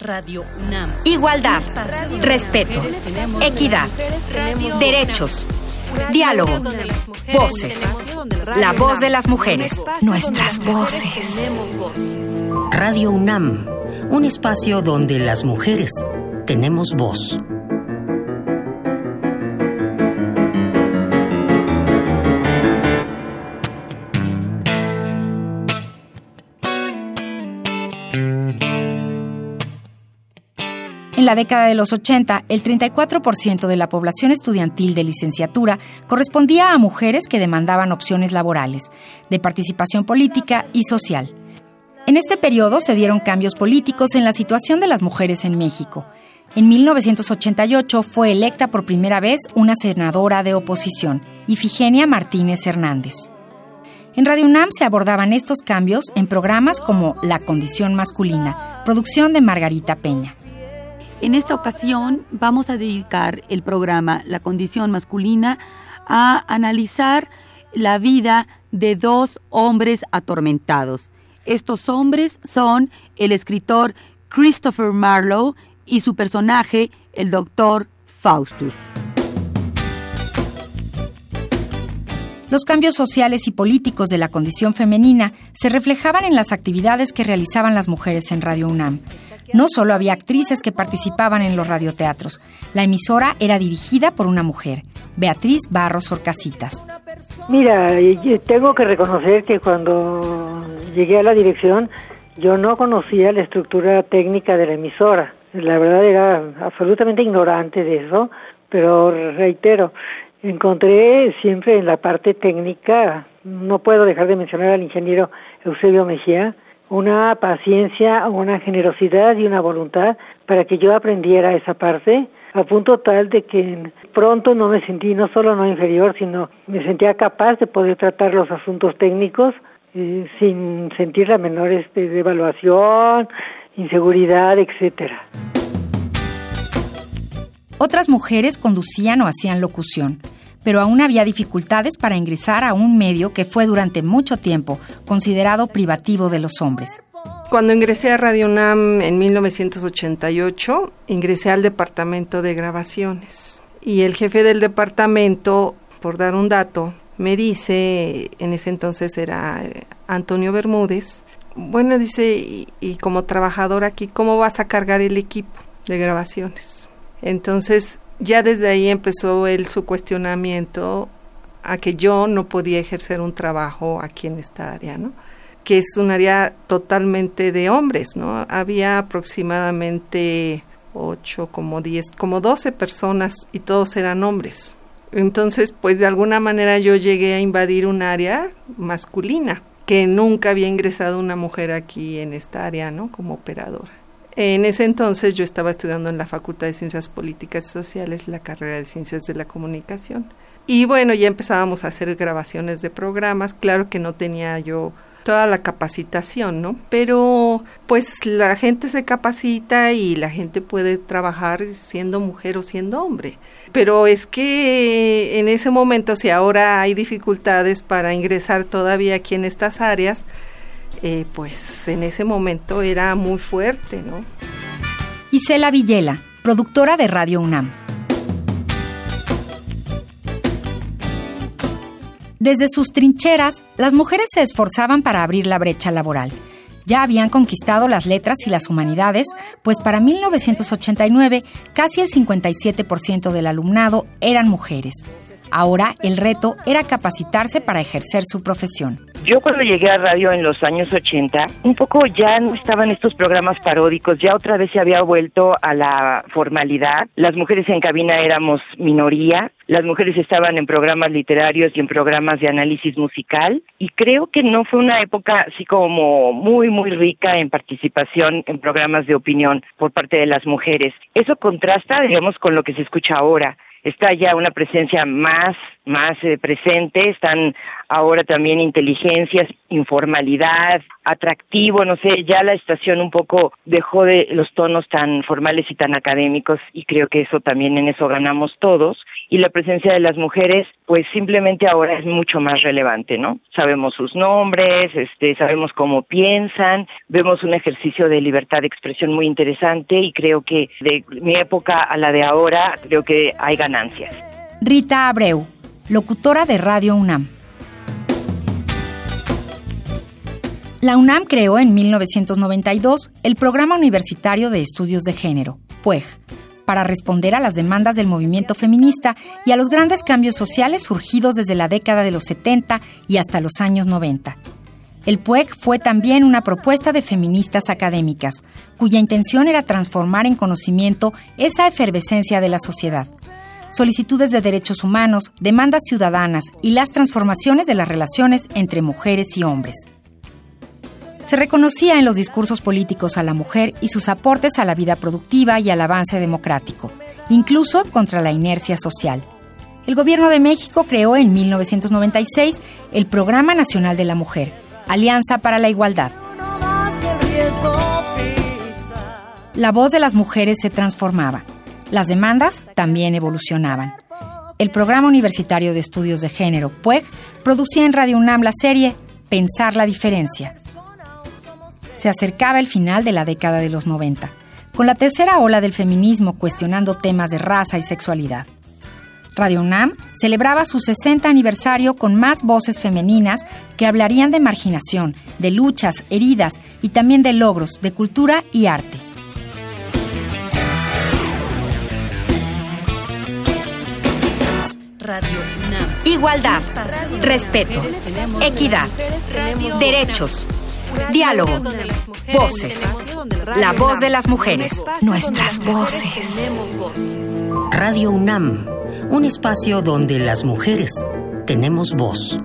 Radio UNAM. Igualdad, respeto, equidad, derechos, diálogo, voces. La voz de las mujeres, nuestras voces. Radio UNAM, un espacio donde las mujeres tenemos voz. La década de los 80, el 34% de la población estudiantil de licenciatura correspondía a mujeres que demandaban opciones laborales, de participación política y social. En este periodo se dieron cambios políticos en la situación de las mujeres en México. En 1988 fue electa por primera vez una senadora de oposición, Ifigenia Martínez Hernández. En Radio UNAM se abordaban estos cambios en programas como La condición masculina, producción de Margarita Peña. En esta ocasión vamos a dedicar el programa La condición masculina a analizar la vida de dos hombres atormentados. Estos hombres son el escritor Christopher Marlowe y su personaje, el doctor Faustus. Los cambios sociales y políticos de la condición femenina se reflejaban en las actividades que realizaban las mujeres en Radio UNAM. No solo había actrices que participaban en los radioteatros, la emisora era dirigida por una mujer, Beatriz Barros Orcasitas. Mira, tengo que reconocer que cuando llegué a la dirección yo no conocía la estructura técnica de la emisora. La verdad era absolutamente ignorante de eso, pero reitero, encontré siempre en la parte técnica, no puedo dejar de mencionar al ingeniero Eusebio Mejía, una paciencia, una generosidad y una voluntad para que yo aprendiera esa parte, a punto tal de que pronto no me sentí no solo no inferior, sino me sentía capaz de poder tratar los asuntos técnicos eh, sin sentir la menor este, devaluación, inseguridad, etcétera. Otras mujeres conducían o hacían locución pero aún había dificultades para ingresar a un medio que fue durante mucho tiempo considerado privativo de los hombres. Cuando ingresé a Radio UNAM en 1988, ingresé al departamento de grabaciones. Y el jefe del departamento, por dar un dato, me dice, en ese entonces era Antonio Bermúdez, bueno, dice, y, y como trabajador aquí, ¿cómo vas a cargar el equipo de grabaciones? Entonces ya desde ahí empezó él su cuestionamiento a que yo no podía ejercer un trabajo aquí en esta área, ¿no? Que es un área totalmente de hombres, ¿no? Había aproximadamente ocho, como diez, como doce personas y todos eran hombres. Entonces, pues de alguna manera yo llegué a invadir un área masculina, que nunca había ingresado una mujer aquí en esta área, ¿no? Como operadora. En ese entonces yo estaba estudiando en la Facultad de Ciencias Políticas y Sociales la carrera de Ciencias de la Comunicación. Y bueno, ya empezábamos a hacer grabaciones de programas. Claro que no tenía yo toda la capacitación, ¿no? Pero pues la gente se capacita y la gente puede trabajar siendo mujer o siendo hombre. Pero es que en ese momento, si ahora hay dificultades para ingresar todavía aquí en estas áreas, eh, pues en ese momento era muy fuerte, ¿no? Isela Villela, productora de Radio UNAM. Desde sus trincheras, las mujeres se esforzaban para abrir la brecha laboral. Ya habían conquistado las letras y las humanidades, pues para 1989 casi el 57% del alumnado eran mujeres. Ahora el reto era capacitarse para ejercer su profesión. Yo cuando llegué a radio en los años 80, un poco ya no estaban estos programas paródicos, ya otra vez se había vuelto a la formalidad. Las mujeres en cabina éramos minoría, las mujeres estaban en programas literarios y en programas de análisis musical y creo que no fue una época así como muy muy rica en participación en programas de opinión por parte de las mujeres. Eso contrasta, digamos, con lo que se escucha ahora está ya una presencia más, más eh, presente, están ahora también inteligencias, informalidad, atractivo, no sé, ya la estación un poco dejó de los tonos tan formales y tan académicos y creo que eso también en eso ganamos todos y la presencia de las mujeres pues simplemente ahora es mucho más relevante, ¿no? Sabemos sus nombres, este, sabemos cómo piensan, vemos un ejercicio de libertad de expresión muy interesante y creo que de mi época a la de ahora creo que hay ganancias. Rita Abreu, locutora de Radio UNAM. La UNAM creó en 1992 el Programa Universitario de Estudios de Género, PUEG, para responder a las demandas del movimiento feminista y a los grandes cambios sociales surgidos desde la década de los 70 y hasta los años 90. El PUEG fue también una propuesta de feministas académicas, cuya intención era transformar en conocimiento esa efervescencia de la sociedad. Solicitudes de derechos humanos, demandas ciudadanas y las transformaciones de las relaciones entre mujeres y hombres. Se reconocía en los discursos políticos a la mujer y sus aportes a la vida productiva y al avance democrático, incluso contra la inercia social. El Gobierno de México creó en 1996 el Programa Nacional de la Mujer, Alianza para la Igualdad. La voz de las mujeres se transformaba. Las demandas también evolucionaban. El Programa Universitario de Estudios de Género, PUEG, producía en Radio UNAM la serie Pensar la Diferencia. Se acercaba el final de la década de los 90, con la tercera ola del feminismo cuestionando temas de raza y sexualidad. Radio UNAM celebraba su 60 aniversario con más voces femeninas que hablarían de marginación, de luchas, heridas y también de logros, de cultura y arte. Radio UNAM. Igualdad, respeto, equidad, derechos, diálogo, voces. La voz de las mujeres, nuestras voces. Radio UNAM un espacio donde las mujeres tenemos voz.